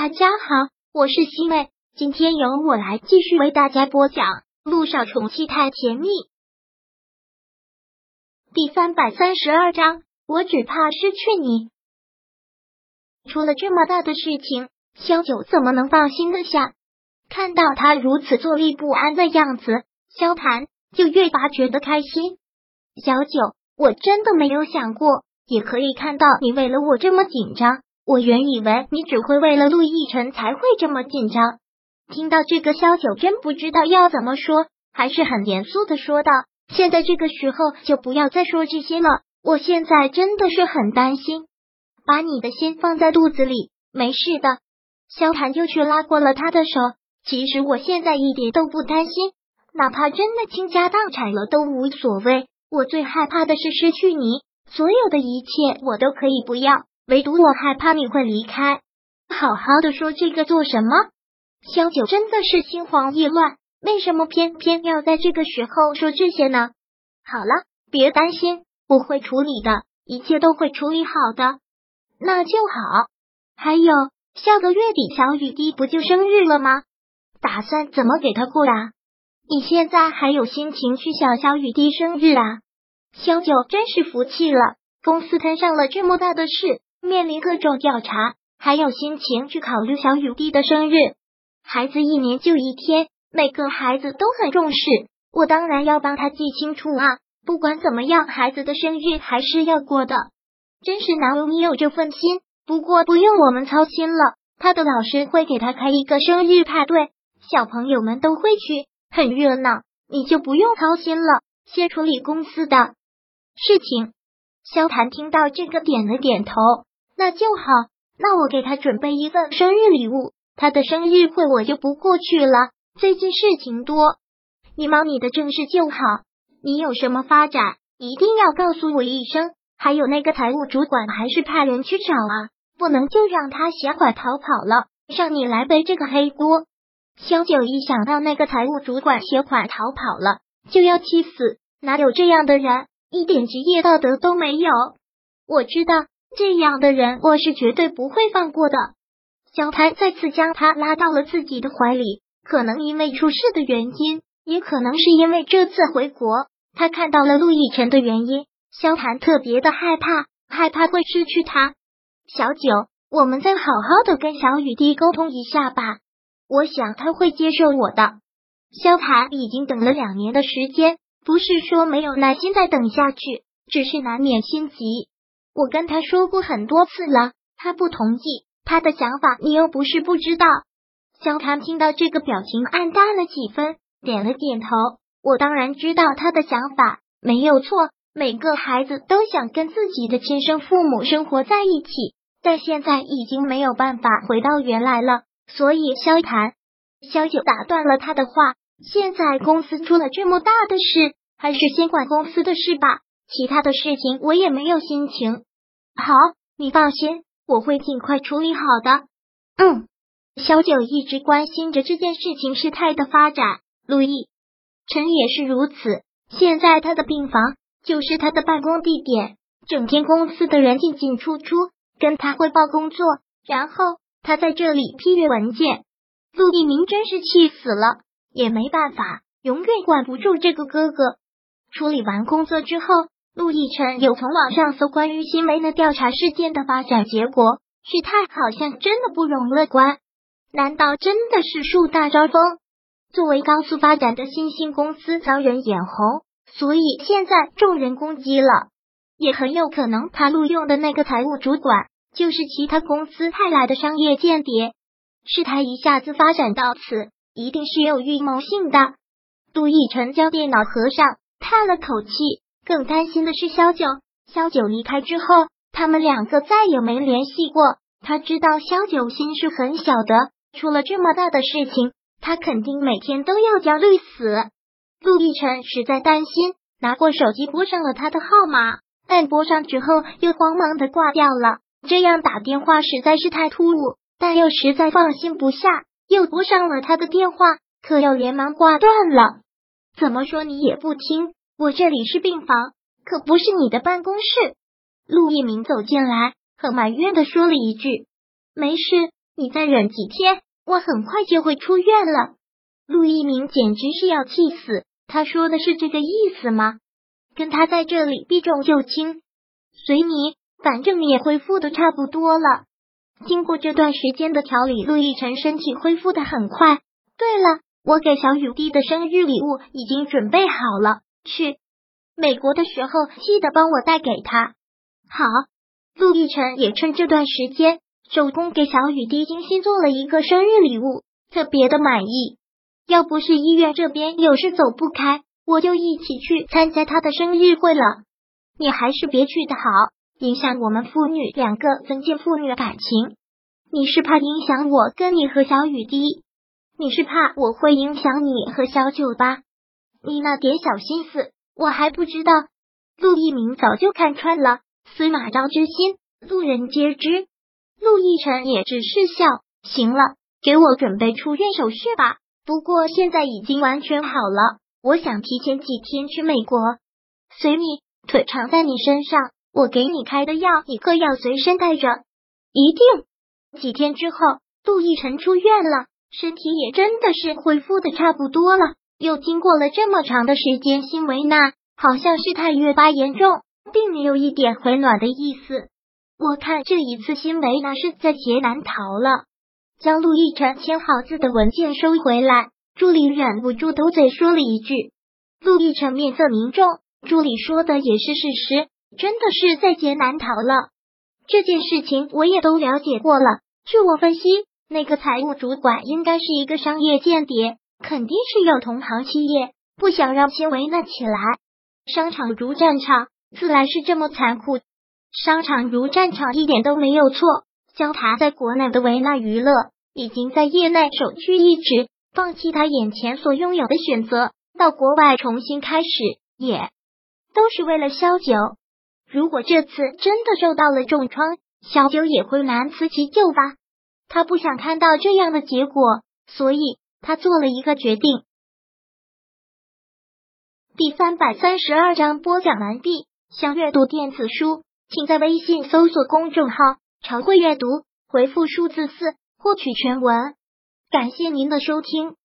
大家好，我是西妹，今天由我来继续为大家播讲《路上宠妻太甜蜜》第三百三十二章。我只怕失去你。出了这么大的事情，萧九怎么能放心的下？看到他如此坐立不安的样子，萧谈就越发觉得开心。小九，我真的没有想过，也可以看到你为了我这么紧张。我原以为你只会为了陆亦辰才会这么紧张。听到这个，萧九真不知道要怎么说，还是很严肃的说道：“现在这个时候就不要再说这些了。我现在真的是很担心，把你的心放在肚子里，没事的。”萧谈就去拉过了他的手。其实我现在一点都不担心，哪怕真的倾家荡产了都无所谓。我最害怕的是失去你，所有的一切我都可以不要。唯独我害怕你会离开，好好的说这个做什么？萧九真的是心慌意乱，为什么偏偏要在这个时候说这些呢？好了，别担心，我会处理的，一切都会处理好的，那就好。还有，下个月底小雨滴不就生日了吗？打算怎么给他过啊？你现在还有心情去想小雨滴生日啊？萧九真是服气了，公司摊上了这么大的事。面临各种调查，还有心情去考虑小雨滴的生日？孩子一年就一天，每个孩子都很重视，我当然要帮他记清楚啊！不管怎么样，孩子的生日还是要过的。真是难为你有这份心，不过不用我们操心了，他的老师会给他开一个生日派对，小朋友们都会去，很热闹，你就不用操心了。先处理公司的事情。萧谈听到这个，点了点头。那就好，那我给他准备一份生日礼物。他的生日会我就不过去了，最近事情多，你忙你的正事就好。你有什么发展，一定要告诉我一声。还有那个财务主管，还是派人去找啊，不能就让他携款逃跑了，让你来背这个黑锅。萧九一想到那个财务主管携款逃跑了，就要气死，哪有这样的人，一点职业道德都没有。我知道。这样的人，我是绝对不会放过的。小谭再次将他拉到了自己的怀里，可能因为出事的原因，也可能是因为这次回国，他看到了陆亦辰的原因。萧谭特别的害怕，害怕会失去他。小九，我们再好好的跟小雨滴沟通一下吧，我想他会接受我的。萧谭已经等了两年的时间，不是说没有耐心再等下去，只是难免心急。我跟他说过很多次了，他不同意。他的想法你又不是不知道。萧谈听到这个表情暗淡了几分，点了点头。我当然知道他的想法没有错。每个孩子都想跟自己的亲生父母生活在一起，但现在已经没有办法回到原来了。所以萧谈，萧九打断了他的话。现在公司出了这么大的事，还是先管公司的事吧。其他的事情我也没有心情。好，你放心，我会尽快处理好的。嗯，小九一直关心着这件事情事态的发展，陆毅臣也是如此。现在他的病房就是他的办公地点，整天公司的人进进出出，跟他汇报工作，然后他在这里批阅文件。陆一鸣真是气死了，也没办法，永远管不住这个哥哥。处理完工作之后。陆亦辰有从网上搜关于新闻的调查事件的发展结果，事态好像真的不容乐观。难道真的是树大招风？作为高速发展的新兴公司遭人眼红，所以现在众人攻击了。也很有可能他录用的那个财务主管就是其他公司派来的商业间谍。事态一下子发展到此，一定是有预谋性的。陆亦辰将电脑合上，叹了口气。更担心的是萧九，萧九离开之后，他们两个再也没联系过。他知道萧九心是很小的，出了这么大的事情，他肯定每天都要焦虑死。陆亦辰实在担心，拿过手机拨上了他的号码，但拨上之后又慌忙的挂掉了。这样打电话实在是太突兀，但又实在放心不下，又拨上了他的电话，可又连忙挂断了。怎么说你也不听。我这里是病房，可不是你的办公室。陆一鸣走进来，很埋怨的说了一句：“没事，你再忍几天，我很快就会出院了。陆一鸣简直是要气死，他说的是这个意思吗？跟他在这里避重就轻，随你，反正你也恢复的差不多了。经过这段时间的调理，陆亦辰身体恢复的很快。对了，我给小雨滴的生日礼物已经准备好了，去美国的时候记得帮我带给他。好，陆亦辰也趁这段时间手工给小雨滴精心做了一个生日礼物，特别的满意。要不是医院这边有事走不开，我就一起去参加他的生日会了。你还是别去的好。影响我们父女两个增进父女感情，你是怕影响我跟你和小雨滴？你是怕我会影响你和小九吧？你那点小心思我还不知道。陆一鸣早就看穿了，司马昭之心，路人皆知。陆亦辰也只是笑，行了，给我准备出院手续吧。不过现在已经完全好了，我想提前几天去美国，随你，腿长在你身上。我给你开的药，你可要随身带着，一定。几天之后，陆亦辰出院了，身体也真的是恢复的差不多了。又经过了这么长的时间，辛维娜好像事态越发严重，并没有一点回暖的意思。我看这一次辛维娜是在劫难逃了。将陆亦辰签好字的文件收回来，助理忍不住嘟嘴说了一句：“陆亦辰面色凝重，助理说的也是事实。”真的是在劫难逃了。这件事情我也都了解过了。据我分析，那个财务主管应该是一个商业间谍，肯定是有同行企业，不想让其为难起来。商场如战场，自然是这么残酷。商场如战场一点都没有错。焦塔在国内的维纳娱乐已经在业内首屈一指，放弃他眼前所拥有的选择，到国外重新开始，也都是为了萧九。如果这次真的受到了重创，小九也会难辞其咎吧。他不想看到这样的结果，所以他做了一个决定。第三百三十二章播讲完毕。想阅读电子书，请在微信搜索公众号“常会阅读”，回复数字四获取全文。感谢您的收听。